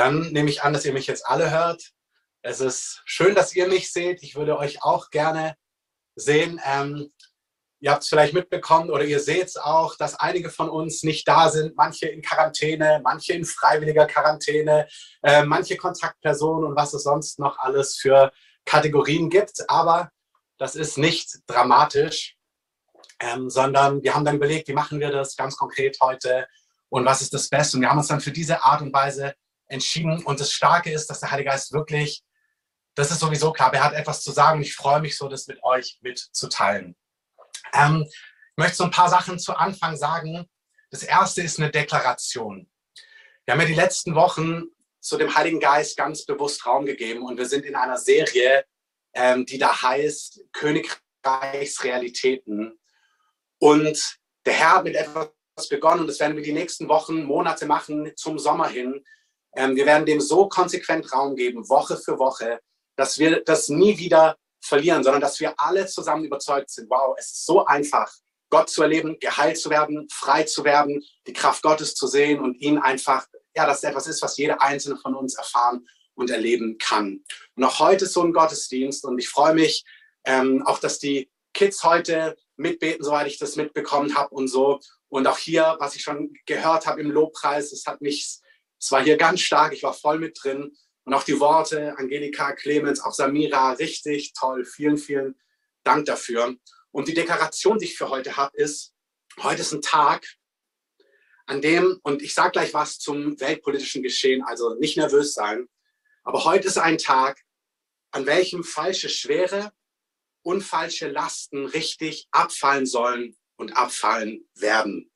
Dann nehme ich an, dass ihr mich jetzt alle hört. Es ist schön, dass ihr mich seht. Ich würde euch auch gerne sehen. Ähm, ihr habt es vielleicht mitbekommen oder ihr seht es auch, dass einige von uns nicht da sind. Manche in Quarantäne, manche in freiwilliger Quarantäne, äh, manche Kontaktpersonen und was es sonst noch alles für Kategorien gibt. Aber das ist nicht dramatisch, ähm, sondern wir haben dann überlegt, wie machen wir das ganz konkret heute und was ist das Beste. Und wir haben uns dann für diese Art und Weise entschieden. Und das Starke ist, dass der Heilige Geist wirklich, das ist sowieso klar, er hat etwas zu sagen. Ich freue mich so, das mit euch mitzuteilen. Ähm, ich möchte so ein paar Sachen zu Anfang sagen. Das erste ist eine Deklaration. Wir haben ja die letzten Wochen zu dem Heiligen Geist ganz bewusst Raum gegeben und wir sind in einer Serie, ähm, die da heißt Königreichsrealitäten. Und der Herr hat mit etwas begonnen und das werden wir die nächsten Wochen, Monate machen zum Sommer hin. Ähm, wir werden dem so konsequent Raum geben, Woche für Woche, dass wir das nie wieder verlieren, sondern dass wir alle zusammen überzeugt sind, wow, es ist so einfach, Gott zu erleben, geheilt zu werden, frei zu werden, die Kraft Gottes zu sehen und ihn einfach, ja, dass etwas ist, was jeder einzelne von uns erfahren und erleben kann. Und auch heute ist so ein Gottesdienst und ich freue mich ähm, auch, dass die Kids heute mitbeten, soweit ich das mitbekommen habe und so. Und auch hier, was ich schon gehört habe im Lobpreis, es hat mich, es war hier ganz stark, ich war voll mit drin. Und auch die Worte, Angelika, Clemens, auch Samira, richtig toll. Vielen, vielen Dank dafür. Und die Deklaration, die ich für heute habe, ist, heute ist ein Tag, an dem, und ich sage gleich was zum weltpolitischen Geschehen, also nicht nervös sein, aber heute ist ein Tag, an welchem falsche Schwere und falsche Lasten richtig abfallen sollen und abfallen werden.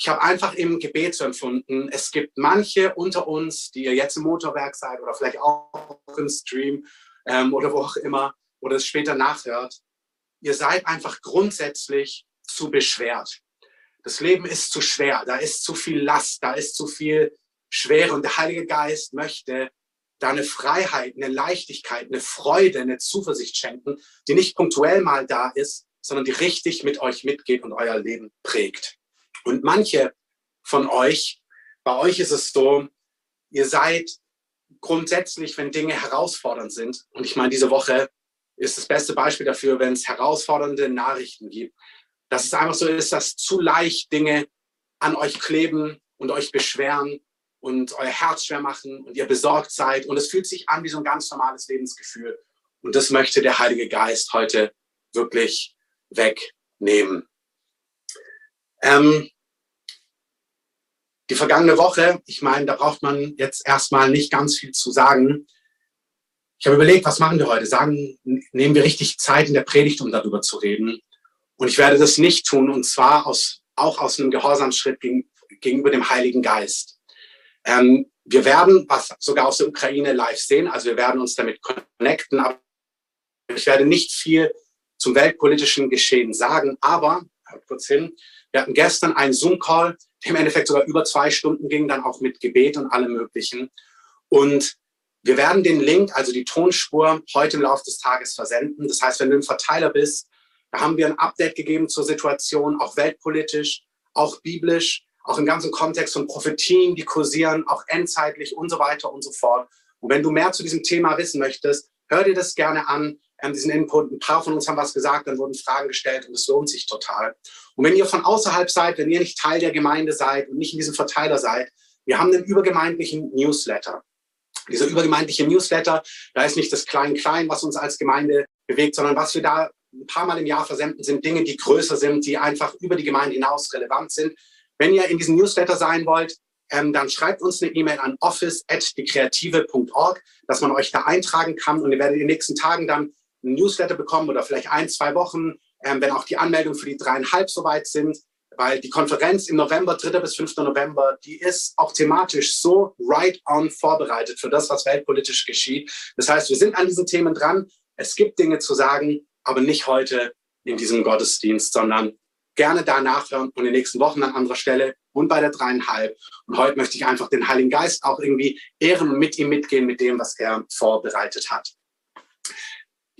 Ich habe einfach im Gebet so empfunden, es gibt manche unter uns, die ihr jetzt im Motorwerk seid oder vielleicht auch im Stream ähm, oder wo auch immer oder es später nachhört. Ihr seid einfach grundsätzlich zu beschwert. Das Leben ist zu schwer, da ist zu viel Last, da ist zu viel Schwere und der Heilige Geist möchte da eine Freiheit, eine Leichtigkeit, eine Freude, eine Zuversicht schenken, die nicht punktuell mal da ist, sondern die richtig mit euch mitgeht und euer Leben prägt. Und manche von euch, bei euch ist es so, ihr seid grundsätzlich, wenn Dinge herausfordernd sind, und ich meine, diese Woche ist das beste Beispiel dafür, wenn es herausfordernde Nachrichten gibt, dass es einfach so ist, dass zu leicht Dinge an euch kleben und euch beschweren und euer Herz schwer machen und ihr besorgt seid. Und es fühlt sich an wie so ein ganz normales Lebensgefühl. Und das möchte der Heilige Geist heute wirklich wegnehmen. Ähm, die vergangene Woche, ich meine, da braucht man jetzt erstmal nicht ganz viel zu sagen. Ich habe überlegt, was machen wir heute? Sagen, nehmen wir richtig Zeit in der Predigt, um darüber zu reden. Und ich werde das nicht tun, und zwar aus, auch aus einem Gehorsamsschritt gegen, gegenüber dem Heiligen Geist. Ähm, wir werden was sogar aus der Ukraine live sehen, also wir werden uns damit connecten, aber ich werde nicht viel zum weltpolitischen Geschehen sagen, aber, kurz hin, wir hatten gestern einen Zoom-Call, im Endeffekt sogar über zwei Stunden ging, dann auch mit Gebet und allem Möglichen. Und wir werden den Link, also die Tonspur, heute im Laufe des Tages versenden. Das heißt, wenn du im Verteiler bist, da haben wir ein Update gegeben zur Situation, auch weltpolitisch, auch biblisch auch im ganzen Kontext von Prophetien, die kursieren, auch endzeitlich und so weiter und so fort. Und wenn du mehr zu diesem Thema wissen möchtest, hör dir das gerne an, ähm, diesen Input. Ein paar von uns haben was gesagt, dann wurden Fragen gestellt und es lohnt sich total. Und wenn ihr von außerhalb seid, wenn ihr nicht Teil der Gemeinde seid und nicht in diesem Verteiler seid, wir haben einen übergemeindlichen Newsletter. Dieser übergemeindliche Newsletter, da ist nicht das Klein-Klein, was uns als Gemeinde bewegt, sondern was wir da ein paar Mal im Jahr versenden, sind Dinge, die größer sind, die einfach über die Gemeinde hinaus relevant sind. Wenn ihr in diesem Newsletter sein wollt, ähm, dann schreibt uns eine E-Mail an office.dekreative.org, dass man euch da eintragen kann und ihr werdet in den nächsten Tagen dann ein Newsletter bekommen oder vielleicht ein, zwei Wochen, ähm, wenn auch die Anmeldungen für die dreieinhalb soweit sind, weil die Konferenz im November, 3. bis 5. November, die ist auch thematisch so right on vorbereitet für das, was weltpolitisch geschieht. Das heißt, wir sind an diesen Themen dran. Es gibt Dinge zu sagen, aber nicht heute in diesem Gottesdienst, sondern gerne da nachhören und in den nächsten Wochen an anderer Stelle und bei der dreieinhalb. Und heute möchte ich einfach den Heiligen Geist auch irgendwie ehren und mit ihm mitgehen mit dem, was er vorbereitet hat.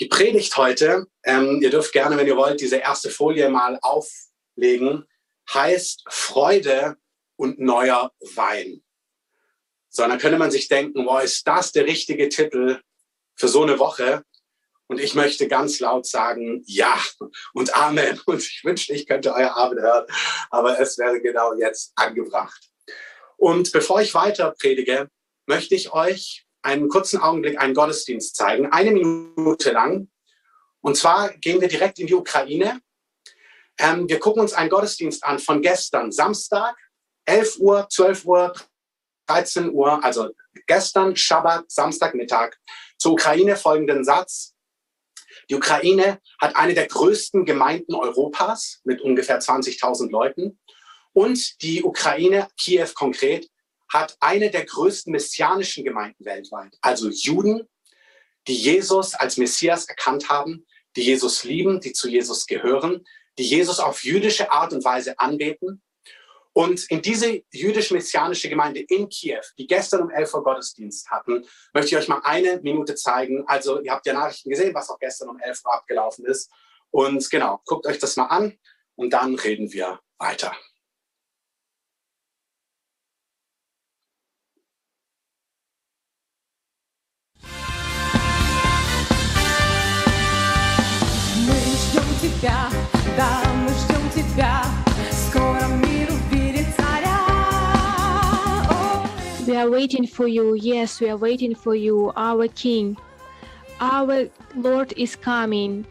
Die Predigt heute, ähm, ihr dürft gerne, wenn ihr wollt, diese erste Folie mal auflegen, heißt Freude und neuer Wein. sondern könnte man sich denken, boah, ist das der richtige Titel für so eine Woche? Und ich möchte ganz laut sagen, ja und Amen. Und ich wünschte, ich könnte euer Amen hören, aber es wäre genau jetzt angebracht. Und bevor ich weiter predige, möchte ich euch einen kurzen Augenblick einen Gottesdienst zeigen, eine Minute lang. Und zwar gehen wir direkt in die Ukraine. Ähm, wir gucken uns einen Gottesdienst an von gestern, Samstag, 11 Uhr, 12 Uhr, 13 Uhr, also gestern, Schabbat, Samstagmittag, zur Ukraine folgenden Satz. Die Ukraine hat eine der größten Gemeinden Europas mit ungefähr 20.000 Leuten. Und die Ukraine, Kiew konkret, hat eine der größten messianischen Gemeinden weltweit. Also Juden, die Jesus als Messias erkannt haben, die Jesus lieben, die zu Jesus gehören, die Jesus auf jüdische Art und Weise anbeten und in diese jüdisch-messianische Gemeinde in Kiew, die gestern um 11 Uhr Gottesdienst hatten, möchte ich euch mal eine Minute zeigen. Also ihr habt ja Nachrichten gesehen, was auch gestern um 11 Uhr abgelaufen ist. Und genau, guckt euch das mal an und dann reden wir weiter. тебя, да, мы ждем тебя. We are waiting for you. Yes, we are waiting for you, our King. Our Lord is coming.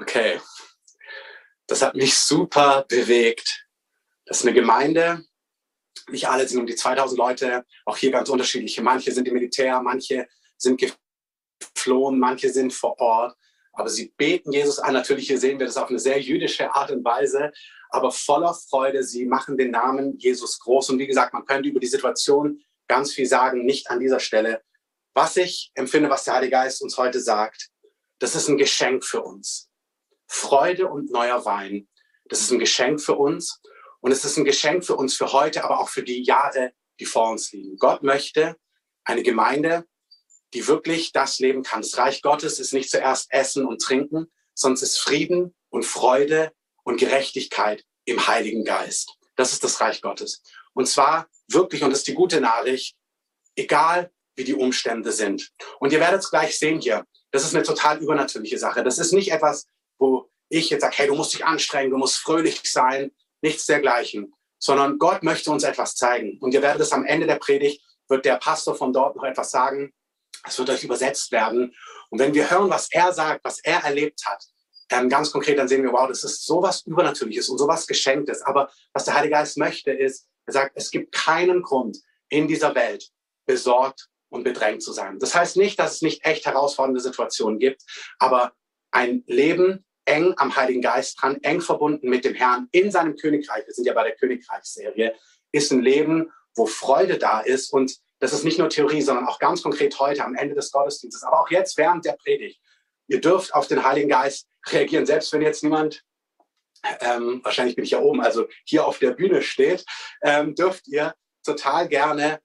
Okay, das hat mich super bewegt. Das ist eine Gemeinde, nicht alle sind um die 2000 Leute, auch hier ganz unterschiedliche. Manche sind im Militär, manche sind geflohen, manche sind vor Ort. Aber sie beten Jesus an. Natürlich hier sehen wir das auf eine sehr jüdische Art und Weise, aber voller Freude. Sie machen den Namen Jesus groß. Und wie gesagt, man könnte über die Situation ganz viel sagen, nicht an dieser Stelle. Was ich empfinde, was der Heilige Geist uns heute sagt, das ist ein Geschenk für uns. Freude und neuer Wein. Das ist ein Geschenk für uns und es ist ein Geschenk für uns für heute, aber auch für die Jahre, die vor uns liegen. Gott möchte eine Gemeinde, die wirklich das leben kann. Das Reich Gottes ist nicht zuerst Essen und Trinken, es ist Frieden und Freude und Gerechtigkeit im Heiligen Geist. Das ist das Reich Gottes. Und zwar wirklich, und das ist die gute Nachricht, egal wie die Umstände sind. Und ihr werdet es gleich sehen hier. Das ist eine total übernatürliche Sache. Das ist nicht etwas, wo ich jetzt sage, hey, du musst dich anstrengen, du musst fröhlich sein, nichts dergleichen, sondern Gott möchte uns etwas zeigen. Und ihr werdet es am Ende der Predigt, wird der Pastor von dort noch etwas sagen, es wird euch übersetzt werden. Und wenn wir hören, was er sagt, was er erlebt hat, ähm, ganz konkret, dann sehen wir, wow, das ist sowas Übernatürliches und sowas Geschenktes. Aber was der Heilige Geist möchte, ist, er sagt, es gibt keinen Grund in dieser Welt besorgt und bedrängt zu sein. Das heißt nicht, dass es nicht echt herausfordernde Situationen gibt, aber ein Leben eng am Heiligen Geist dran, eng verbunden mit dem Herrn in seinem Königreich. Wir sind ja bei der Königreichsserie. Ist ein Leben, wo Freude da ist. Und das ist nicht nur Theorie, sondern auch ganz konkret heute am Ende des Gottesdienstes, aber auch jetzt während der Predigt. Ihr dürft auf den Heiligen Geist reagieren, selbst wenn jetzt niemand, ähm, wahrscheinlich bin ich ja oben, also hier auf der Bühne steht, ähm, dürft ihr total gerne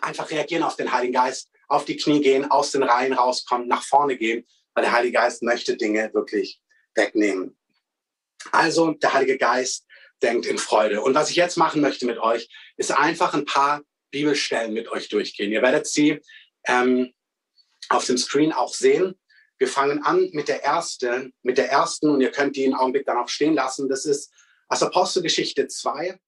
einfach reagieren auf den Heiligen Geist, auf die Knie gehen, aus den Reihen rauskommen, nach vorne gehen weil der Heilige Geist möchte Dinge wirklich wegnehmen. Also der Heilige Geist denkt in Freude. Und was ich jetzt machen möchte mit euch, ist einfach ein paar Bibelstellen mit euch durchgehen. Ihr werdet sie ähm, auf dem Screen auch sehen. Wir fangen an mit der ersten, mit der ersten und ihr könnt die einen Augenblick dann auch stehen lassen. Das ist aus Apostelgeschichte 2,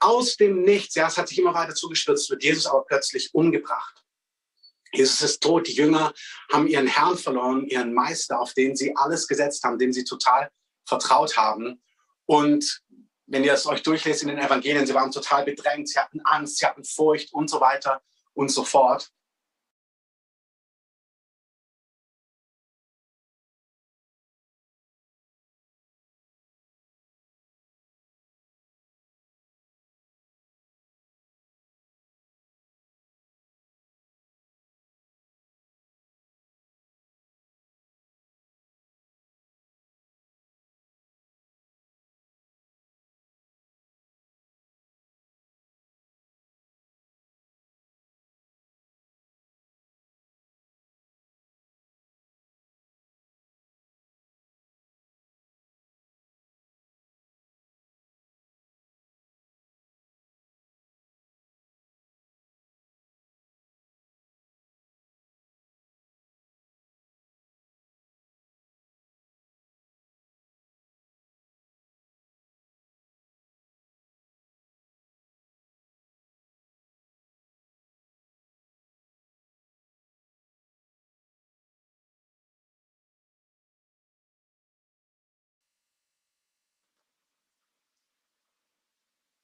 aus dem Nichts, ja, es hat sich immer weiter zugespitzt, wird Jesus aber plötzlich umgebracht. Jesus ist tot, die Jünger haben ihren Herrn verloren, ihren Meister, auf den sie alles gesetzt haben, dem sie total vertraut haben. Und wenn ihr es euch durchlest in den Evangelien, sie waren total bedrängt, sie hatten Angst, sie hatten Furcht und so weiter und so fort.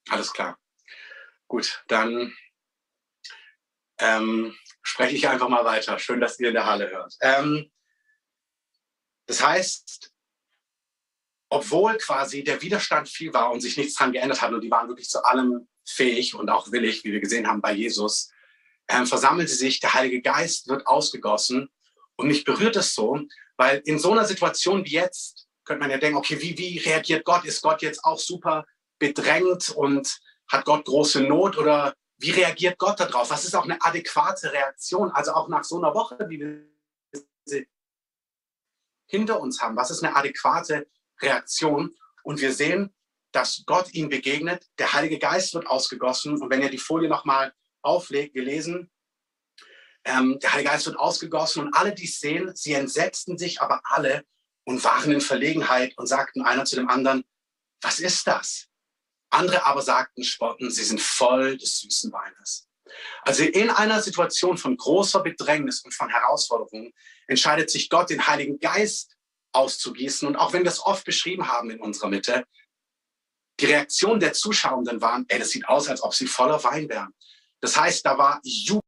Alles klar. Gut, dann ähm, spreche ich einfach mal weiter. Schön, dass ihr in der Halle hört. Ähm, das heißt, obwohl quasi der Widerstand viel war und sich nichts dran geändert hat und die waren wirklich zu allem fähig und auch willig, wie wir gesehen haben bei Jesus, ähm, versammelte sich, der Heilige Geist wird ausgegossen und mich berührt es so, weil in so einer Situation wie jetzt könnte man ja denken, okay, wie, wie reagiert Gott? Ist Gott jetzt auch super bedrängt und hat Gott große Not oder wie reagiert Gott darauf? Was ist auch eine adäquate Reaktion? Also auch nach so einer Woche, wie wir hinter uns haben, was ist eine adäquate Reaktion? Und wir sehen, dass Gott ihm begegnet, der Heilige Geist wird ausgegossen. Und wenn ihr die Folie nochmal auflegt, wir lesen, ähm, der Heilige Geist wird ausgegossen und alle, die es sehen, sie entsetzten sich aber alle und waren in Verlegenheit und sagten einer zu dem anderen, was ist das? Andere aber sagten spotten, sie sind voll des süßen Weines. Also in einer Situation von großer Bedrängnis und von Herausforderungen entscheidet sich Gott, den Heiligen Geist auszugießen. Und auch wenn wir es oft beschrieben haben in unserer Mitte, die Reaktion der Zuschauenden waren, ey, das sieht aus, als ob sie voller Wein wären. Das heißt, da war Jubel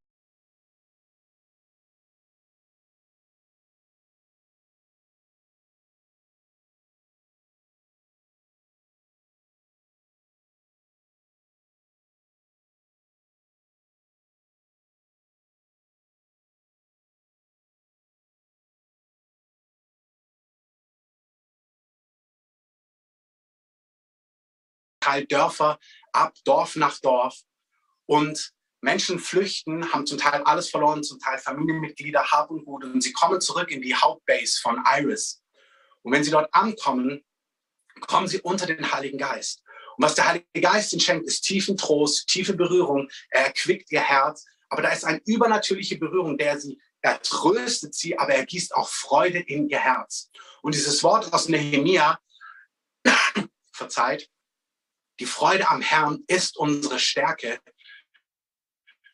Teil Dörfer ab, Dorf nach Dorf. Und Menschen flüchten, haben zum Teil alles verloren, zum Teil Familienmitglieder, Hab und Gut. Und sie kommen zurück in die Hauptbase von Iris. Und wenn sie dort ankommen, kommen sie unter den Heiligen Geist. Und was der Heilige Geist ihnen schenkt, ist tiefen Trost, tiefe Berührung. Er erquickt ihr Herz. Aber da ist eine übernatürliche Berührung, der sie, er tröstet sie, aber er gießt auch Freude in ihr Herz. Und dieses Wort aus Nehemia, verzeiht, die Freude am Herrn ist unsere Stärke.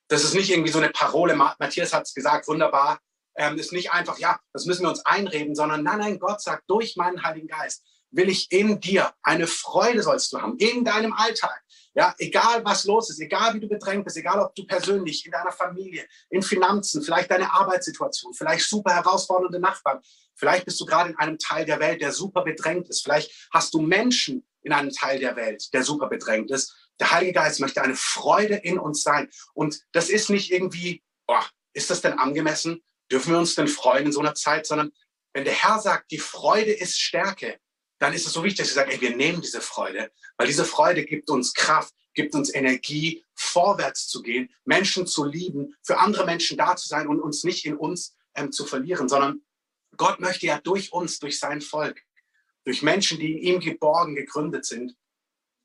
Das ist nicht irgendwie so eine Parole. Matthias hat es gesagt, wunderbar. Ähm, ist nicht einfach, ja, das müssen wir uns einreden, sondern nein, nein, Gott sagt, durch meinen Heiligen Geist will ich in dir eine Freude sollst du haben, in deinem Alltag. Ja, egal was los ist, egal wie du bedrängt bist, egal ob du persönlich, in deiner Familie, in Finanzen, vielleicht deine Arbeitssituation, vielleicht super herausfordernde Nachbarn, vielleicht bist du gerade in einem Teil der Welt, der super bedrängt ist, vielleicht hast du Menschen, in einem Teil der Welt, der super bedrängt ist. Der Heilige Geist möchte eine Freude in uns sein. Und das ist nicht irgendwie, oh, ist das denn angemessen? Dürfen wir uns denn freuen in so einer Zeit? Sondern wenn der Herr sagt, die Freude ist Stärke, dann ist es so wichtig, dass wir sagen, ey, wir nehmen diese Freude, weil diese Freude gibt uns Kraft, gibt uns Energie, vorwärts zu gehen, Menschen zu lieben, für andere Menschen da zu sein und uns nicht in uns ähm, zu verlieren, sondern Gott möchte ja durch uns, durch sein Volk, durch Menschen, die in ihm geborgen, gegründet sind,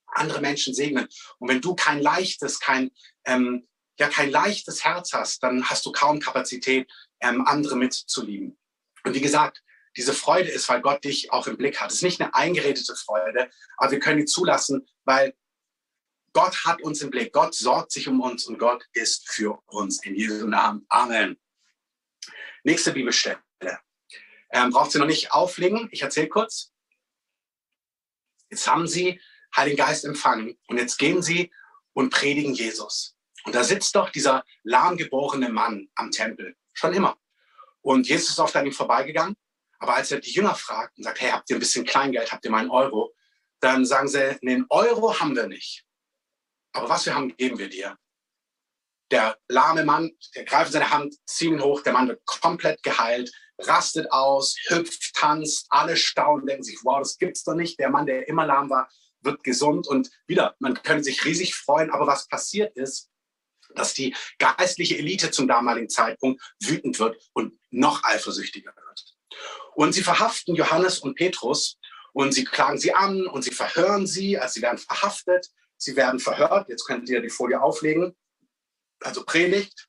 andere Menschen segnen. Und wenn du kein leichtes, kein, ähm, ja, kein leichtes Herz hast, dann hast du kaum Kapazität, ähm, andere mitzulieben. Und wie gesagt, diese Freude ist, weil Gott dich auch im Blick hat. Es ist nicht eine eingeredete Freude, aber wir können die zulassen, weil Gott hat uns im Blick. Gott sorgt sich um uns und Gott ist für uns. In Jesu Namen. Amen. Nächste Bibelstelle. Ähm, braucht sie noch nicht auflegen. Ich erzähle kurz. Jetzt haben sie Heiligen Geist empfangen und jetzt gehen sie und predigen Jesus. Und da sitzt doch dieser lahmgeborene Mann am Tempel. Schon immer. Und Jesus ist oft an ihm vorbeigegangen. Aber als er die Jünger fragt und sagt, hey, habt ihr ein bisschen Kleingeld, habt ihr mal einen Euro? Dann sagen sie, einen Euro haben wir nicht. Aber was wir haben, geben wir dir. Der lahme Mann, der greift in seine Hand, zieht ihn hoch, der Mann wird komplett geheilt, rastet aus, hüpft, tanzt, alle staunen, denken sich, wow, das gibt's doch nicht. Der Mann, der immer lahm war, wird gesund und wieder, man könnte sich riesig freuen, aber was passiert ist, dass die geistliche Elite zum damaligen Zeitpunkt wütend wird und noch eifersüchtiger wird. Und sie verhaften Johannes und Petrus und sie klagen sie an und sie verhören sie, also sie werden verhaftet, sie werden verhört. Jetzt könnt ihr die Folie auflegen. Also Predigt,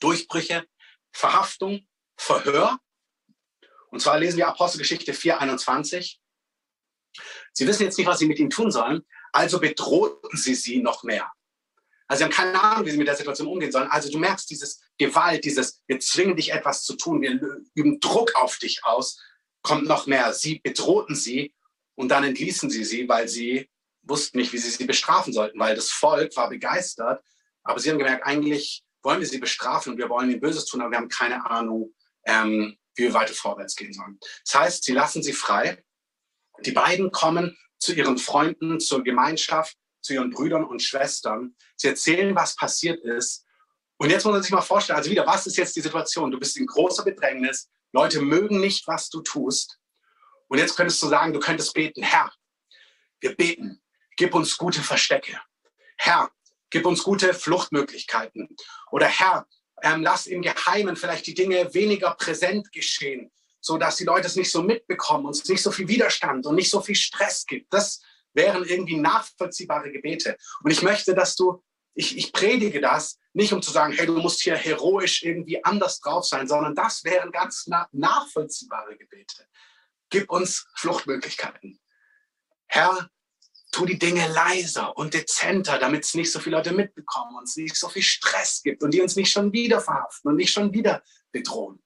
Durchbrüche, Verhaftung, Verhör. Und zwar lesen wir Apostelgeschichte 4,21. Sie wissen jetzt nicht, was sie mit ihnen tun sollen, also bedrohten sie sie noch mehr. Also sie haben keine Ahnung, wie sie mit der Situation umgehen sollen. Also du merkst dieses Gewalt, dieses, wir zwingen dich etwas zu tun, wir üben Druck auf dich aus, kommt noch mehr. Sie bedrohten sie und dann entließen sie sie, weil sie wussten nicht, wie sie sie bestrafen sollten, weil das Volk war begeistert. Aber sie haben gemerkt, eigentlich wollen wir sie bestrafen und wir wollen ihnen Böses tun, aber wir haben keine Ahnung, ähm, wie wir weiter vorwärts gehen sollen. Das heißt, sie lassen sie frei. Die beiden kommen zu ihren Freunden, zur Gemeinschaft zu ihren Brüdern und Schwestern. Sie erzählen, was passiert ist. Und jetzt muss man sich mal vorstellen, also wieder, was ist jetzt die Situation? Du bist in großer Bedrängnis. Leute mögen nicht, was du tust. Und jetzt könntest du sagen, du könntest beten, Herr, wir beten, gib uns gute Verstecke. Herr, gib uns gute Fluchtmöglichkeiten. Oder Herr, ähm, lass im Geheimen vielleicht die Dinge weniger präsent geschehen, so dass die Leute es nicht so mitbekommen und es nicht so viel Widerstand und nicht so viel Stress gibt. Das wären irgendwie nachvollziehbare Gebete. Und ich möchte, dass du, ich, ich predige das nicht, um zu sagen, hey, du musst hier heroisch irgendwie anders drauf sein, sondern das wären ganz na nachvollziehbare Gebete. Gib uns Fluchtmöglichkeiten. Herr, tu die Dinge leiser und dezenter, damit es nicht so viele Leute mitbekommen und es nicht so viel Stress gibt und die uns nicht schon wieder verhaften und nicht schon wieder bedrohen.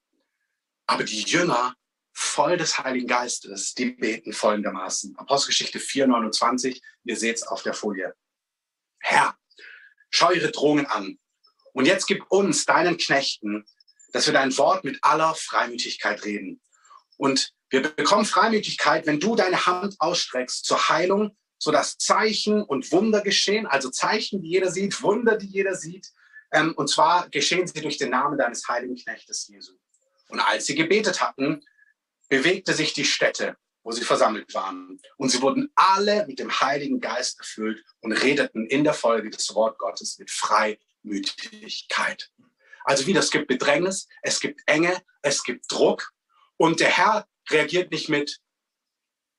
Aber die Jünger voll des Heiligen Geistes, die beten folgendermaßen. Apostelgeschichte 4, 29, ihr seht es auf der Folie. Herr, schau ihre Drohungen an. Und jetzt gib uns, deinen Knechten, dass wir dein Wort mit aller Freimütigkeit reden. Und wir bekommen Freimütigkeit, wenn du deine Hand ausstreckst zur Heilung, sodass Zeichen und Wunder geschehen, also Zeichen, die jeder sieht, Wunder, die jeder sieht. Ähm, und zwar geschehen sie durch den Namen deines heiligen Knechtes Jesu. Und als sie gebetet hatten, bewegte sich die Stätte, wo sie versammelt waren. Und sie wurden alle mit dem Heiligen Geist erfüllt und redeten in der Folge das Wort Gottes mit Freimütigkeit. Also wieder, es gibt Bedrängnis, es gibt Enge, es gibt Druck. Und der Herr reagiert nicht mit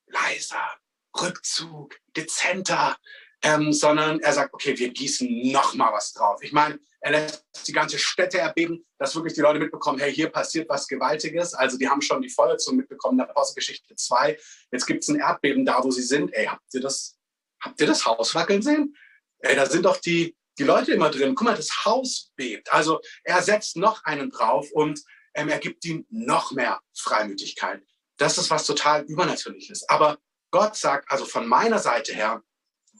leiser, Rückzug, dezenter, ähm, sondern er sagt, okay, wir gießen noch mal was drauf. Ich meine, er lässt die ganze Städte erbeben, dass wirklich die Leute mitbekommen, hey, hier passiert was Gewaltiges. Also die haben schon die Feuerzungen mitbekommen der Apostelgeschichte 2. Jetzt gibt es ein Erdbeben da, wo sie sind. Ey, habt ihr das, habt ihr das Haus wackeln sehen? Ey, da sind doch die, die Leute immer drin. Guck mal, das Haus bebt. Also er setzt noch einen drauf und ähm, er gibt ihnen noch mehr Freimütigkeit. Das ist was total Übernatürliches. Aber Gott sagt also von meiner Seite her,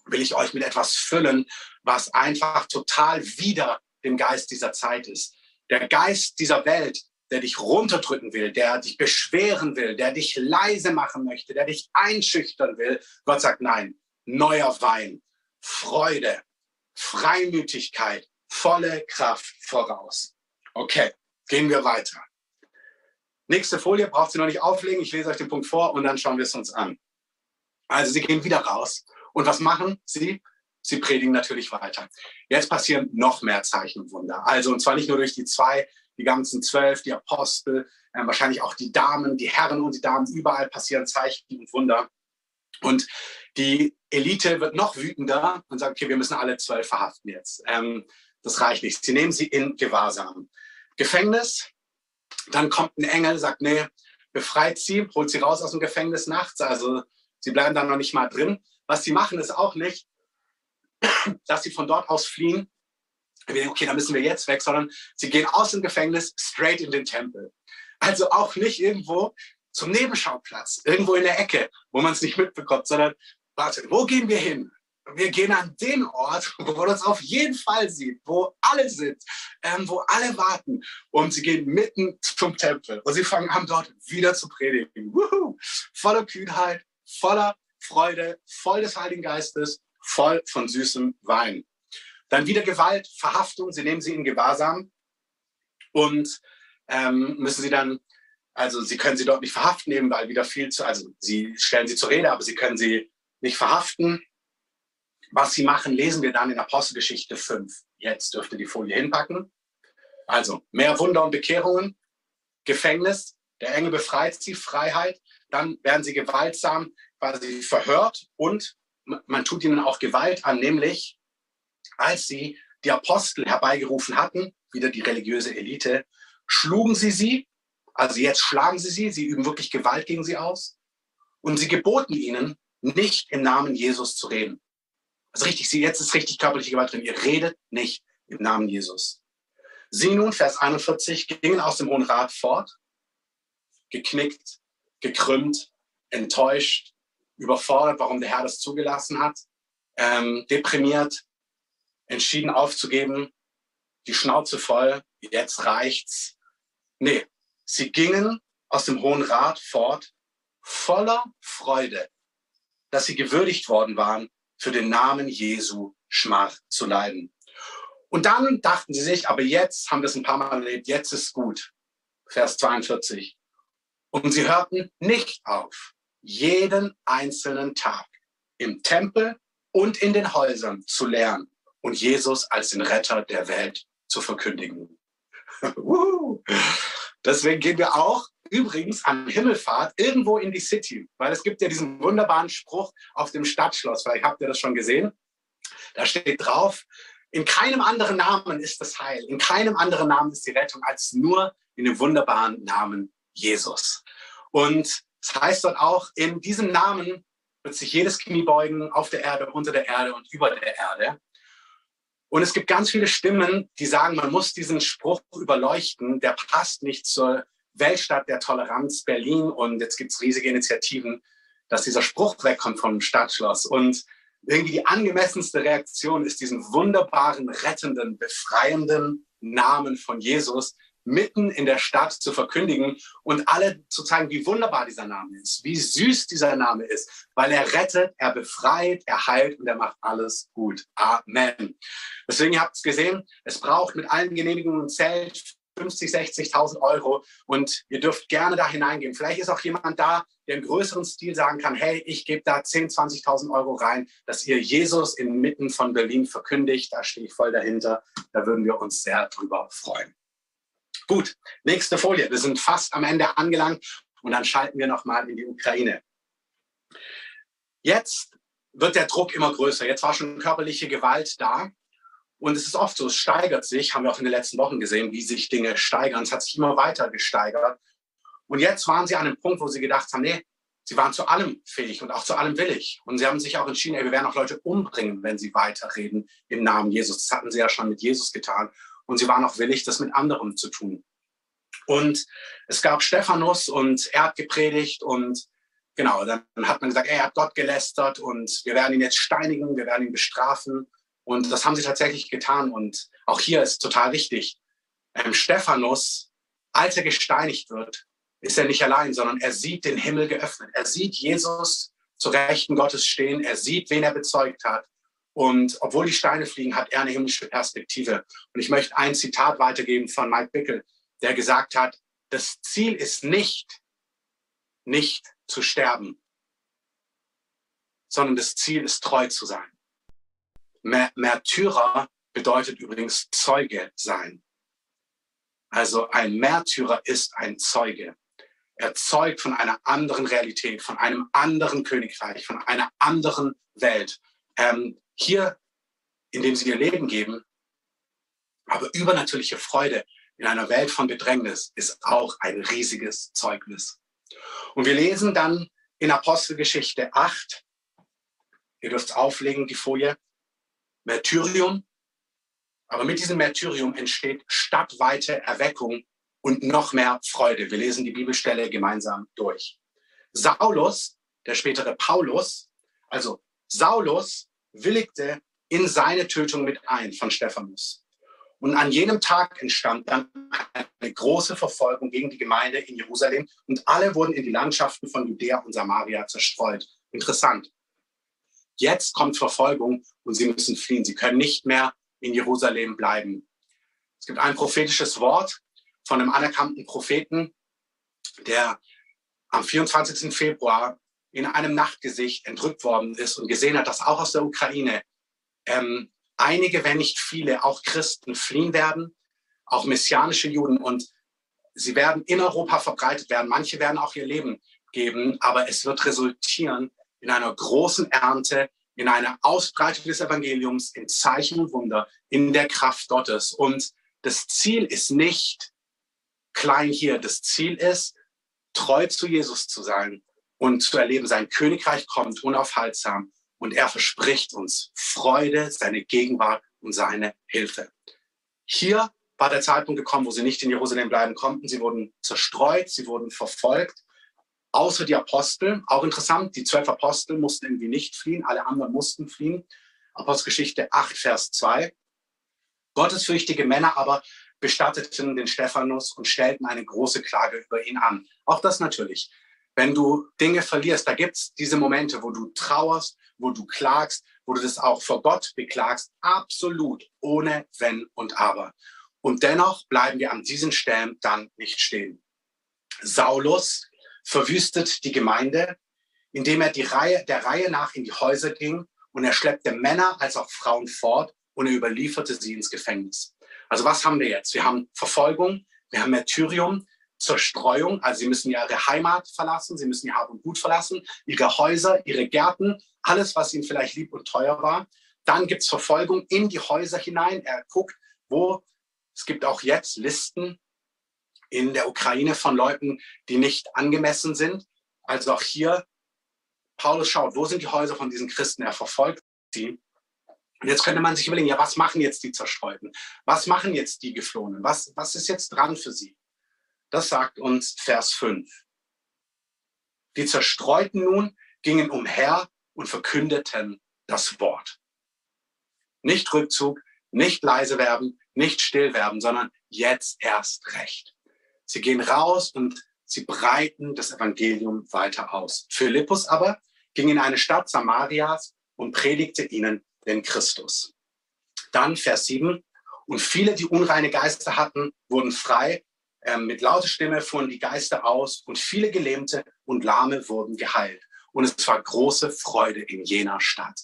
will ich euch mit etwas füllen, was einfach total wieder dem Geist dieser Zeit ist. Der Geist dieser Welt, der dich runterdrücken will, der dich beschweren will, der dich leise machen möchte, der dich einschüchtern will. Gott sagt nein, neuer Wein, Freude, Freimütigkeit, volle Kraft voraus. Okay, gehen wir weiter. Nächste Folie braucht sie noch nicht auflegen. Ich lese euch den Punkt vor und dann schauen wir es uns an. Also sie gehen wieder raus. Und was machen sie? Sie predigen natürlich weiter. Jetzt passieren noch mehr Zeichen und Wunder. Also, und zwar nicht nur durch die zwei, die ganzen zwölf, die Apostel, äh, wahrscheinlich auch die Damen, die Herren und die Damen, überall passieren Zeichen und Wunder. Und die Elite wird noch wütender und sagt, okay, wir müssen alle zwölf verhaften jetzt. Ähm, das reicht nicht. Sie nehmen sie in Gewahrsam. Gefängnis, dann kommt ein Engel, sagt, nee, befreit sie, holt sie raus aus dem Gefängnis nachts. Also sie bleiben dann noch nicht mal drin. Was sie machen, ist auch nicht, dass sie von dort aus fliehen. Wir denken, okay, da müssen wir jetzt weg, sondern sie gehen aus dem Gefängnis straight in den Tempel. Also auch nicht irgendwo zum Nebenschauplatz, irgendwo in der Ecke, wo man es nicht mitbekommt, sondern warte, wo gehen wir hin? Wir gehen an den Ort, wo man uns auf jeden Fall sieht, wo alle sind, ähm, wo alle warten. Und sie gehen mitten zum Tempel und sie fangen an, dort wieder zu predigen. Wuhu! Voller Kühnheit, voller Freude, voll des Heiligen Geistes, voll von süßem Wein. Dann wieder Gewalt, Verhaftung, sie nehmen sie in Gewahrsam und ähm, müssen sie dann, also sie können sie dort nicht verhaften nehmen, weil wieder viel zu, also sie stellen sie zur Rede, aber sie können sie nicht verhaften. Was sie machen, lesen wir dann in Apostelgeschichte 5. Jetzt dürfte die Folie hinpacken. Also mehr Wunder und Bekehrungen, Gefängnis, der Engel befreit sie, Freiheit, dann werden sie gewaltsam quasi verhört und man tut ihnen auch Gewalt an, nämlich als sie die Apostel herbeigerufen hatten, wieder die religiöse Elite, schlugen sie sie, also jetzt schlagen sie sie, sie üben wirklich Gewalt gegen sie aus und sie geboten ihnen, nicht im Namen Jesus zu reden. Also richtig, sie, jetzt ist richtig körperliche Gewalt drin. Ihr redet nicht im Namen Jesus. Sie nun, Vers 41, gingen aus dem Hohen Rat fort, geknickt, gekrümmt, enttäuscht, überfordert, warum der Herr das zugelassen hat, ähm, deprimiert, entschieden aufzugeben, die Schnauze voll, jetzt reicht's. Nee, sie gingen aus dem Hohen Rat fort, voller Freude, dass sie gewürdigt worden waren, für den Namen Jesu Schmach zu leiden. Und dann dachten sie sich, aber jetzt haben wir es ein paar Mal erlebt, jetzt ist gut. Vers 42. Und sie hörten nicht auf, jeden einzelnen Tag im Tempel und in den Häusern zu lernen und Jesus als den Retter der Welt zu verkündigen. Deswegen gehen wir auch übrigens an Himmelfahrt irgendwo in die City, weil es gibt ja diesen wunderbaren Spruch auf dem Stadtschloss, vielleicht habt ihr das schon gesehen. Da steht drauf, in keinem anderen Namen ist das Heil, in keinem anderen Namen ist die Rettung als nur in dem wunderbaren Namen Jesus. Und das heißt dort auch, in diesem Namen wird sich jedes Knie beugen, auf der Erde, unter der Erde und über der Erde. Und es gibt ganz viele Stimmen, die sagen, man muss diesen Spruch überleuchten, der passt nicht zur Weltstadt der Toleranz Berlin. Und jetzt gibt es riesige Initiativen, dass dieser Spruch wegkommt vom Stadtschloss. Und irgendwie die angemessenste Reaktion ist diesen wunderbaren, rettenden, befreienden Namen von Jesus mitten in der Stadt zu verkündigen und alle zu zeigen, wie wunderbar dieser Name ist, wie süß dieser Name ist, weil er rettet, er befreit, er heilt und er macht alles gut. Amen. Deswegen, ihr habt es gesehen, es braucht mit allen Genehmigungen Zelt 50, 60.000 Euro und ihr dürft gerne da hineingehen. Vielleicht ist auch jemand da, der im größeren Stil sagen kann, hey, ich gebe da 10.000, 20.000 Euro rein, dass ihr Jesus inmitten von Berlin verkündigt. Da stehe ich voll dahinter. Da würden wir uns sehr drüber freuen. Gut, nächste Folie. Wir sind fast am Ende angelangt und dann schalten wir nochmal in die Ukraine. Jetzt wird der Druck immer größer. Jetzt war schon körperliche Gewalt da. Und es ist oft so, es steigert sich, haben wir auch in den letzten Wochen gesehen, wie sich Dinge steigern. Es hat sich immer weiter gesteigert. Und jetzt waren sie an einem Punkt, wo sie gedacht haben, nee, sie waren zu allem fähig und auch zu allem willig. Und sie haben sich auch entschieden, ey, wir werden auch Leute umbringen, wenn sie weiterreden im Namen Jesus. Das hatten sie ja schon mit Jesus getan und sie waren auch willig, das mit anderen zu tun. Und es gab Stephanus und er hat gepredigt und genau, dann hat man gesagt, er hat Gott gelästert und wir werden ihn jetzt steinigen, wir werden ihn bestrafen. Und das haben sie tatsächlich getan. Und auch hier ist total wichtig, ähm, Stephanus, als er gesteinigt wird, ist er nicht allein, sondern er sieht den Himmel geöffnet. Er sieht Jesus zu Rechten Gottes stehen. Er sieht, wen er bezeugt hat. Und obwohl die Steine fliegen, hat er eine himmlische Perspektive. Und ich möchte ein Zitat weitergeben von Mike Bickel, der gesagt hat, das Ziel ist nicht, nicht zu sterben, sondern das Ziel ist treu zu sein. Märtyrer bedeutet übrigens Zeuge sein. Also ein Märtyrer ist ein Zeuge. Er zeugt von einer anderen Realität, von einem anderen Königreich, von einer anderen Welt. Ähm, hier, indem sie ihr Leben geben. Aber übernatürliche Freude in einer Welt von Bedrängnis ist auch ein riesiges Zeugnis. Und wir lesen dann in Apostelgeschichte 8, ihr dürft auflegen, die Folie, Märtyrium. Aber mit diesem Märtyrium entsteht stadtweite Erweckung und noch mehr Freude. Wir lesen die Bibelstelle gemeinsam durch. Saulus, der spätere Paulus, also Saulus willigte in seine Tötung mit ein von Stephanus. Und an jenem Tag entstand dann eine große Verfolgung gegen die Gemeinde in Jerusalem und alle wurden in die Landschaften von Judäa und Samaria zerstreut. Interessant. Jetzt kommt Verfolgung und sie müssen fliehen. Sie können nicht mehr in Jerusalem bleiben. Es gibt ein prophetisches Wort von einem anerkannten Propheten, der am 24. Februar in einem Nachtgesicht entrückt worden ist und gesehen hat, dass auch aus der Ukraine ähm, einige, wenn nicht viele, auch Christen fliehen werden, auch messianische Juden und sie werden in Europa verbreitet werden. Manche werden auch ihr Leben geben, aber es wird resultieren in einer großen Ernte, in einer Ausbreitung des Evangeliums, in Zeichen und Wunder, in der Kraft Gottes. Und das Ziel ist nicht klein hier. Das Ziel ist, treu zu Jesus zu sein und zu erleben, sein Königreich kommt unaufhaltsam und er verspricht uns Freude, seine Gegenwart und seine Hilfe. Hier war der Zeitpunkt gekommen, wo sie nicht in Jerusalem bleiben konnten. Sie wurden zerstreut, sie wurden verfolgt außer die Apostel. Auch interessant, die zwölf Apostel mussten irgendwie nicht fliehen, alle anderen mussten fliehen. Apostelgeschichte 8, Vers 2. Gottesfürchtige Männer aber bestatteten den Stephanus und stellten eine große Klage über ihn an. Auch das natürlich. Wenn du Dinge verlierst, da gibt's diese Momente, wo du trauerst, wo du klagst, wo du das auch vor Gott beklagst, absolut ohne Wenn und Aber. Und dennoch bleiben wir an diesen Stellen dann nicht stehen. Saulus verwüstet die Gemeinde, indem er die Reihe, der Reihe nach in die Häuser ging und er schleppte Männer als auch Frauen fort und er überlieferte sie ins Gefängnis. Also was haben wir jetzt? Wir haben Verfolgung, wir haben Märtyrium, Zerstreuung, also sie müssen ihre Heimat verlassen, sie müssen ihr Hab und Gut verlassen, ihre Häuser, ihre Gärten, alles, was ihnen vielleicht lieb und teuer war. Dann gibt's Verfolgung in die Häuser hinein. Er guckt, wo, es gibt auch jetzt Listen, in der Ukraine von Leuten, die nicht angemessen sind. Also auch hier, Paulus schaut, wo sind die Häuser von diesen Christen? Er verfolgt sie. Und jetzt könnte man sich überlegen, ja, was machen jetzt die Zerstreuten? Was machen jetzt die Geflohenen? Was, was ist jetzt dran für sie? Das sagt uns Vers 5. Die Zerstreuten nun gingen umher und verkündeten das Wort. Nicht Rückzug, nicht leise werden, nicht still werden, sondern jetzt erst recht. Sie gehen raus und sie breiten das Evangelium weiter aus. Philippus aber ging in eine Stadt Samarias und predigte ihnen den Christus. Dann Vers 7. Und viele, die unreine Geister hatten, wurden frei. Ähm, mit lauter Stimme fuhren die Geister aus und viele Gelähmte und Lahme wurden geheilt. Und es war große Freude in jener Stadt.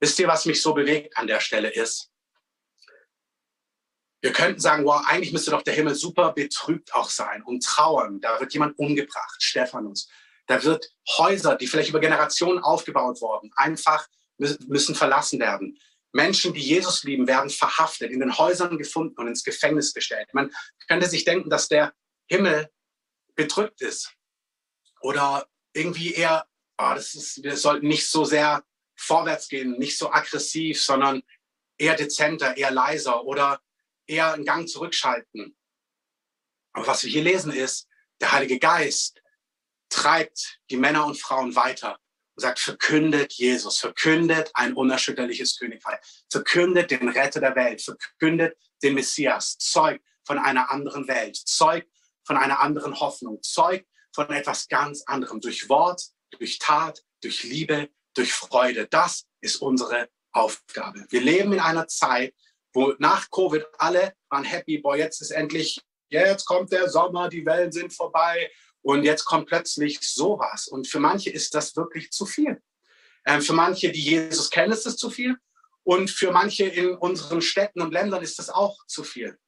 Wisst ihr, was mich so bewegt an der Stelle ist? Wir könnten sagen, wow, eigentlich müsste doch der Himmel super betrübt auch sein und trauern. Da wird jemand umgebracht, Stephanus. Da wird Häuser, die vielleicht über Generationen aufgebaut wurden, einfach müssen verlassen werden. Menschen, die Jesus lieben, werden verhaftet, in den Häusern gefunden und ins Gefängnis gestellt. Man könnte sich denken, dass der Himmel bedrückt ist oder irgendwie eher, oh, das ist, wir sollten nicht so sehr vorwärts gehen, nicht so aggressiv, sondern eher dezenter, eher leiser oder eher einen Gang zurückschalten. Aber was wir hier lesen ist, der Heilige Geist treibt die Männer und Frauen weiter und sagt, verkündet Jesus, verkündet ein unerschütterliches Königreich, verkündet den Retter der Welt, verkündet den Messias, zeugt von einer anderen Welt, zeugt von einer anderen Hoffnung, zeugt von etwas ganz anderem, durch Wort, durch Tat, durch Liebe, durch Freude. Das ist unsere Aufgabe. Wir leben in einer Zeit, wo nach Covid alle waren happy, boah, jetzt ist endlich, jetzt kommt der Sommer, die Wellen sind vorbei und jetzt kommt plötzlich sowas. Und für manche ist das wirklich zu viel. Ähm, für manche, die Jesus kennen, ist es zu viel. Und für manche in unseren Städten und Ländern ist das auch zu viel.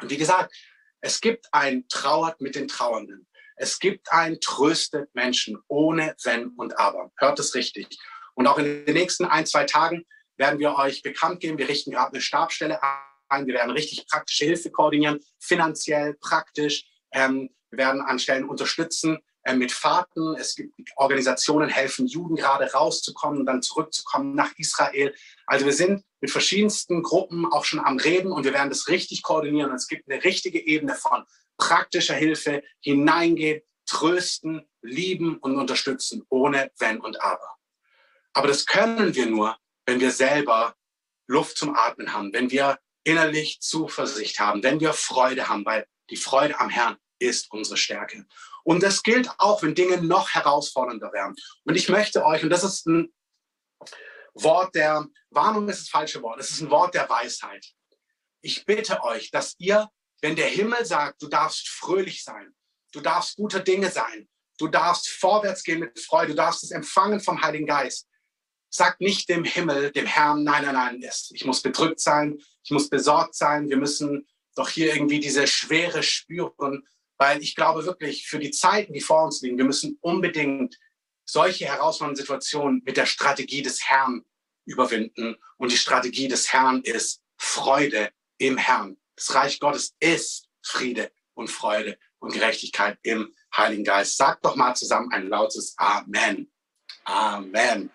Und wie gesagt, es gibt ein Trauert mit den Trauernden. Es gibt ein Tröstet Menschen ohne Wenn und Aber. Hört es richtig. Und auch in den nächsten ein, zwei Tagen werden wir euch bekannt geben. Wir richten gerade eine Stabstelle ein. Wir werden richtig praktische Hilfe koordinieren, finanziell, praktisch. Ähm, wir werden an Stellen unterstützen, äh, mit Fahrten. Es gibt Organisationen, helfen Juden gerade rauszukommen und dann zurückzukommen nach Israel. Also wir sind mit verschiedensten Gruppen auch schon am Reden und wir werden das richtig koordinieren. Und es gibt eine richtige Ebene von praktischer Hilfe, hineingehen, trösten, lieben und unterstützen, ohne Wenn und Aber. Aber das können wir nur, wenn wir selber Luft zum Atmen haben, wenn wir innerlich Zuversicht haben, wenn wir Freude haben, weil die Freude am Herrn ist unsere Stärke. Und das gilt auch, wenn Dinge noch herausfordernder werden. Und ich möchte euch, und das ist ein Wort der Warnung, ist das falsche Wort, es ist ein Wort der Weisheit. Ich bitte euch, dass ihr, wenn der Himmel sagt, du darfst fröhlich sein, du darfst guter Dinge sein, du darfst vorwärts gehen mit Freude, du darfst es empfangen vom Heiligen Geist, sagt nicht dem Himmel, dem Herrn, nein, nein, nein, ich muss bedrückt sein, ich muss besorgt sein, wir müssen doch hier irgendwie diese Schwere spüren, weil ich glaube wirklich, für die Zeiten, die vor uns liegen, wir müssen unbedingt solche herausfordernden Situationen mit der Strategie des Herrn überwinden. Und die Strategie des Herrn ist Freude im Herrn. Das Reich Gottes ist Friede und Freude und Gerechtigkeit im Heiligen Geist. Sagt doch mal zusammen ein lautes Amen. Amen.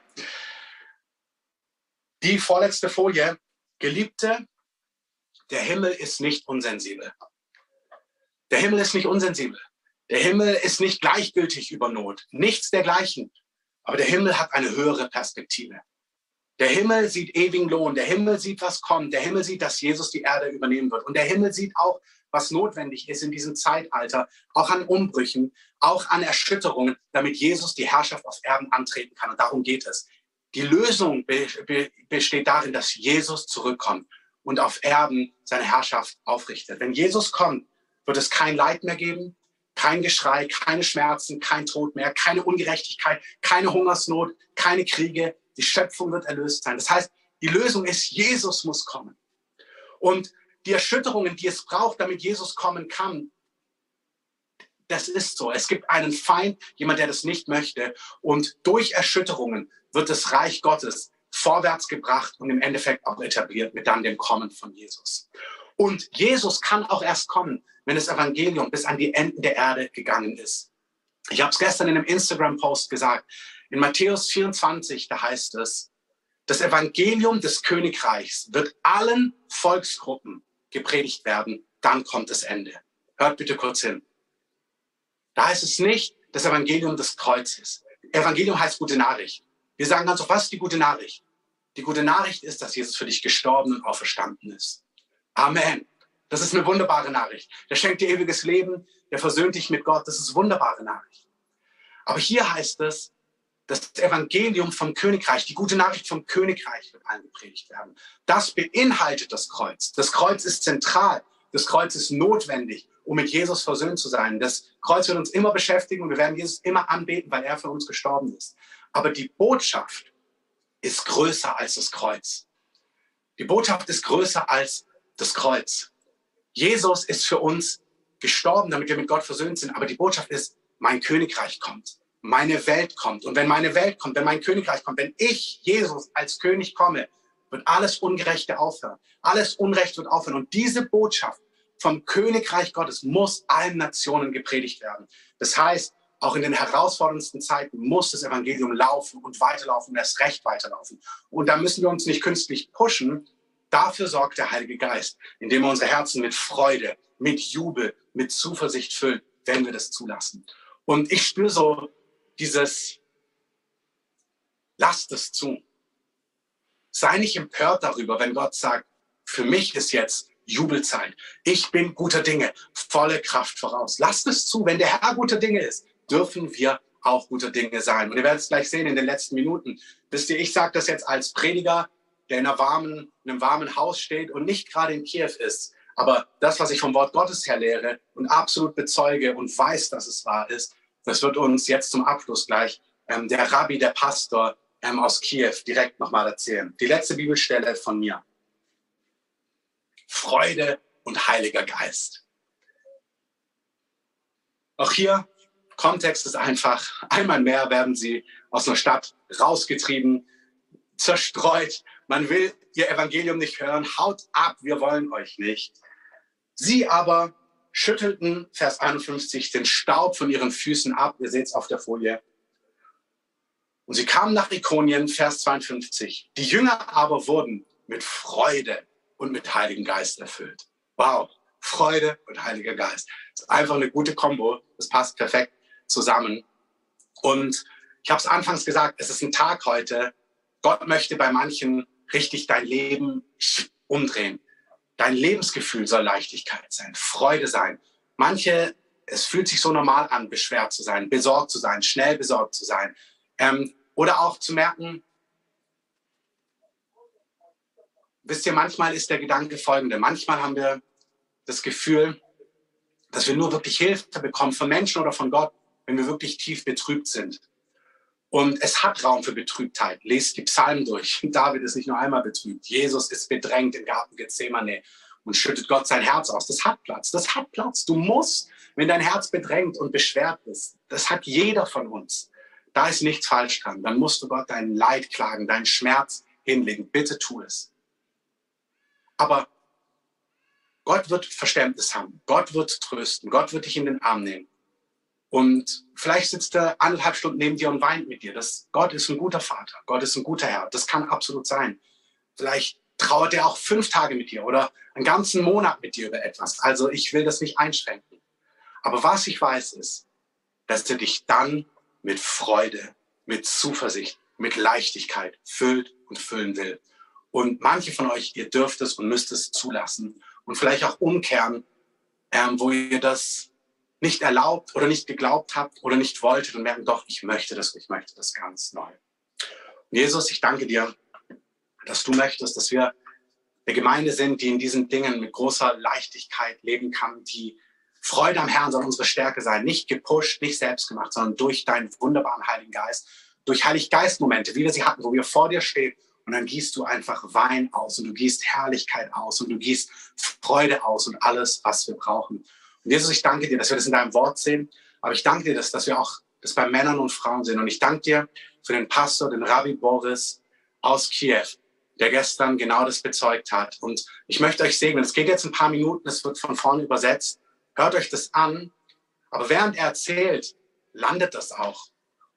Die vorletzte Folie. Geliebte, der Himmel ist nicht unsensibel. Der Himmel ist nicht unsensibel. Der Himmel ist nicht gleichgültig über Not. Nichts dergleichen. Aber der Himmel hat eine höhere Perspektive. Der Himmel sieht ewigen Lohn. Der Himmel sieht, was kommt. Der Himmel sieht, dass Jesus die Erde übernehmen wird. Und der Himmel sieht auch, was notwendig ist in diesem Zeitalter, auch an Umbrüchen, auch an Erschütterungen, damit Jesus die Herrschaft auf Erden antreten kann. Und darum geht es. Die Lösung besteht darin, dass Jesus zurückkommt und auf Erden seine Herrschaft aufrichtet. Wenn Jesus kommt, wird es kein Leid mehr geben, kein Geschrei, keine Schmerzen, kein Tod mehr, keine Ungerechtigkeit, keine Hungersnot, keine Kriege. Die Schöpfung wird erlöst sein. Das heißt, die Lösung ist, Jesus muss kommen. Und die Erschütterungen, die es braucht, damit Jesus kommen kann, das ist so. Es gibt einen Feind, jemand, der das nicht möchte. Und durch Erschütterungen wird das Reich Gottes vorwärts gebracht und im Endeffekt auch etabliert mit dann dem Kommen von Jesus. Und Jesus kann auch erst kommen, wenn das Evangelium bis an die Enden der Erde gegangen ist. Ich habe es gestern in einem Instagram-Post gesagt. In Matthäus 24, da heißt es, das Evangelium des Königreichs wird allen Volksgruppen gepredigt werden, dann kommt das Ende. Hört bitte kurz hin. Da heißt es nicht das Evangelium des Kreuzes. Evangelium heißt gute Nachricht. Wir sagen ganz oft, was ist die gute Nachricht? Die gute Nachricht ist, dass Jesus für dich gestorben und auferstanden ist. Amen. Das ist eine wunderbare Nachricht. Der schenkt dir ewiges Leben, der versöhnt dich mit Gott. Das ist eine wunderbare Nachricht. Aber hier heißt es, das Evangelium vom Königreich, die gute Nachricht vom Königreich wird allen gepredigt werden. Das beinhaltet das Kreuz. Das Kreuz ist zentral. Das Kreuz ist notwendig, um mit Jesus versöhnt zu sein. Das Kreuz wird uns immer beschäftigen und wir werden Jesus immer anbeten, weil er für uns gestorben ist. Aber die Botschaft ist größer als das Kreuz. Die Botschaft ist größer als das Kreuz. Jesus ist für uns gestorben, damit wir mit Gott versöhnt sind. Aber die Botschaft ist, mein Königreich kommt. Meine Welt kommt. Und wenn meine Welt kommt, wenn mein Königreich kommt, wenn ich, Jesus, als König komme, wird alles Ungerechte aufhören. Alles Unrecht wird aufhören. Und diese Botschaft vom Königreich Gottes muss allen Nationen gepredigt werden. Das heißt, auch in den herausforderndsten Zeiten muss das Evangelium laufen und weiterlaufen und erst recht weiterlaufen. Und da müssen wir uns nicht künstlich pushen. Dafür sorgt der Heilige Geist, indem er unsere Herzen mit Freude, mit Jubel, mit Zuversicht füllt, wenn wir das zulassen. Und ich spüre so dieses, lasst es zu. Sei nicht empört darüber, wenn Gott sagt, für mich ist jetzt Jubelzeit. Ich bin guter Dinge, volle Kraft voraus. Lasst es zu, wenn der Herr guter Dinge ist dürfen wir auch gute Dinge sein. Und ihr werdet es gleich sehen in den letzten Minuten. Wisst ihr, ich sage das jetzt als Prediger, der in, warmen, in einem warmen Haus steht und nicht gerade in Kiew ist. Aber das, was ich vom Wort Gottes her lehre und absolut bezeuge und weiß, dass es wahr ist, das wird uns jetzt zum Abschluss gleich ähm, der Rabbi, der Pastor ähm, aus Kiew direkt nochmal erzählen. Die letzte Bibelstelle von mir. Freude und Heiliger Geist. Auch hier Kontext ist einfach, einmal mehr werden sie aus einer Stadt rausgetrieben, zerstreut. Man will ihr Evangelium nicht hören. Haut ab, wir wollen euch nicht. Sie aber schüttelten, Vers 51, den Staub von ihren Füßen ab. Ihr seht es auf der Folie. Und sie kamen nach Ikonien, Vers 52. Die Jünger aber wurden mit Freude und mit Heiligen Geist erfüllt. Wow, Freude und Heiliger Geist. Das ist einfach eine gute Kombo. Das passt perfekt zusammen. Und ich habe es anfangs gesagt, es ist ein Tag heute. Gott möchte bei manchen richtig dein Leben umdrehen. Dein Lebensgefühl soll Leichtigkeit sein, Freude sein. Manche, es fühlt sich so normal an, beschwert zu sein, besorgt zu sein, schnell besorgt zu sein. Ähm, oder auch zu merken, wisst ihr, manchmal ist der Gedanke folgende. Manchmal haben wir das Gefühl, dass wir nur wirklich Hilfe bekommen von Menschen oder von Gott, wenn wir wirklich tief betrübt sind. Und es hat Raum für Betrübtheit. Lest die Psalmen durch. David ist nicht nur einmal betrübt. Jesus ist bedrängt im Garten Gethsemane und schüttet Gott sein Herz aus. Das hat Platz. Das hat Platz. Du musst, wenn dein Herz bedrängt und beschwert ist, das hat jeder von uns. Da ist nichts falsch dran. Dann musst du Gott dein Leid klagen, deinen Schmerz hinlegen. Bitte tu es. Aber Gott wird Verständnis haben. Gott wird trösten. Gott wird dich in den Arm nehmen. Und vielleicht sitzt er anderthalb Stunden neben dir und weint mit dir. Das, Gott ist ein guter Vater. Gott ist ein guter Herr. Das kann absolut sein. Vielleicht trauert er auch fünf Tage mit dir oder einen ganzen Monat mit dir über etwas. Also ich will das nicht einschränken. Aber was ich weiß ist, dass er dich dann mit Freude, mit Zuversicht, mit Leichtigkeit füllt und füllen will. Und manche von euch, ihr dürft es und müsst es zulassen und vielleicht auch umkehren, ähm, wo ihr das nicht erlaubt oder nicht geglaubt habt oder nicht wolltet und merken, doch, ich möchte das, ich möchte das ganz neu. Und Jesus, ich danke dir, dass du möchtest, dass wir eine Gemeinde sind, die in diesen Dingen mit großer Leichtigkeit leben kann, die Freude am Herrn soll unsere Stärke sein, nicht gepusht, nicht selbst gemacht, sondern durch deinen wunderbaren Heiligen Geist, durch Heiliggeist-Momente, wie wir sie hatten, wo wir vor dir stehen und dann gießt du einfach Wein aus und du gießt Herrlichkeit aus und du gießt Freude aus und alles, was wir brauchen. Und Jesus, ich danke dir, dass wir das in deinem Wort sehen. Aber ich danke dir, dass, dass wir auch das bei Männern und Frauen sehen. Und ich danke dir für den Pastor, den Rabbi Boris aus Kiew, der gestern genau das bezeugt hat. Und ich möchte euch segnen. Es geht jetzt ein paar Minuten, es wird von vorne übersetzt. Hört euch das an. Aber während er erzählt, landet das auch.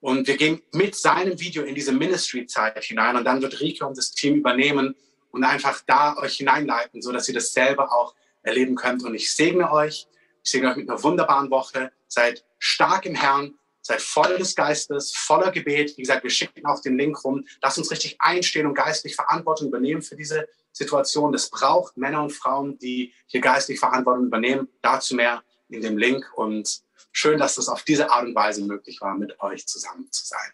Und wir gehen mit seinem Video in diese Ministry-Zeit hinein und dann wird Rike und das Team übernehmen und einfach da euch hineinleiten, so dass ihr das selber auch erleben könnt. Und ich segne euch. Ich segne euch mit einer wunderbaren Woche. Seid stark im Herrn. Seid voll des Geistes, voller Gebet. Wie gesagt, wir schicken auch den Link rum. Lasst uns richtig einstehen und geistlich Verantwortung übernehmen für diese Situation. Das braucht Männer und Frauen, die hier geistlich Verantwortung übernehmen. Dazu mehr in dem Link. Und schön, dass das auf diese Art und Weise möglich war, mit euch zusammen zu sein.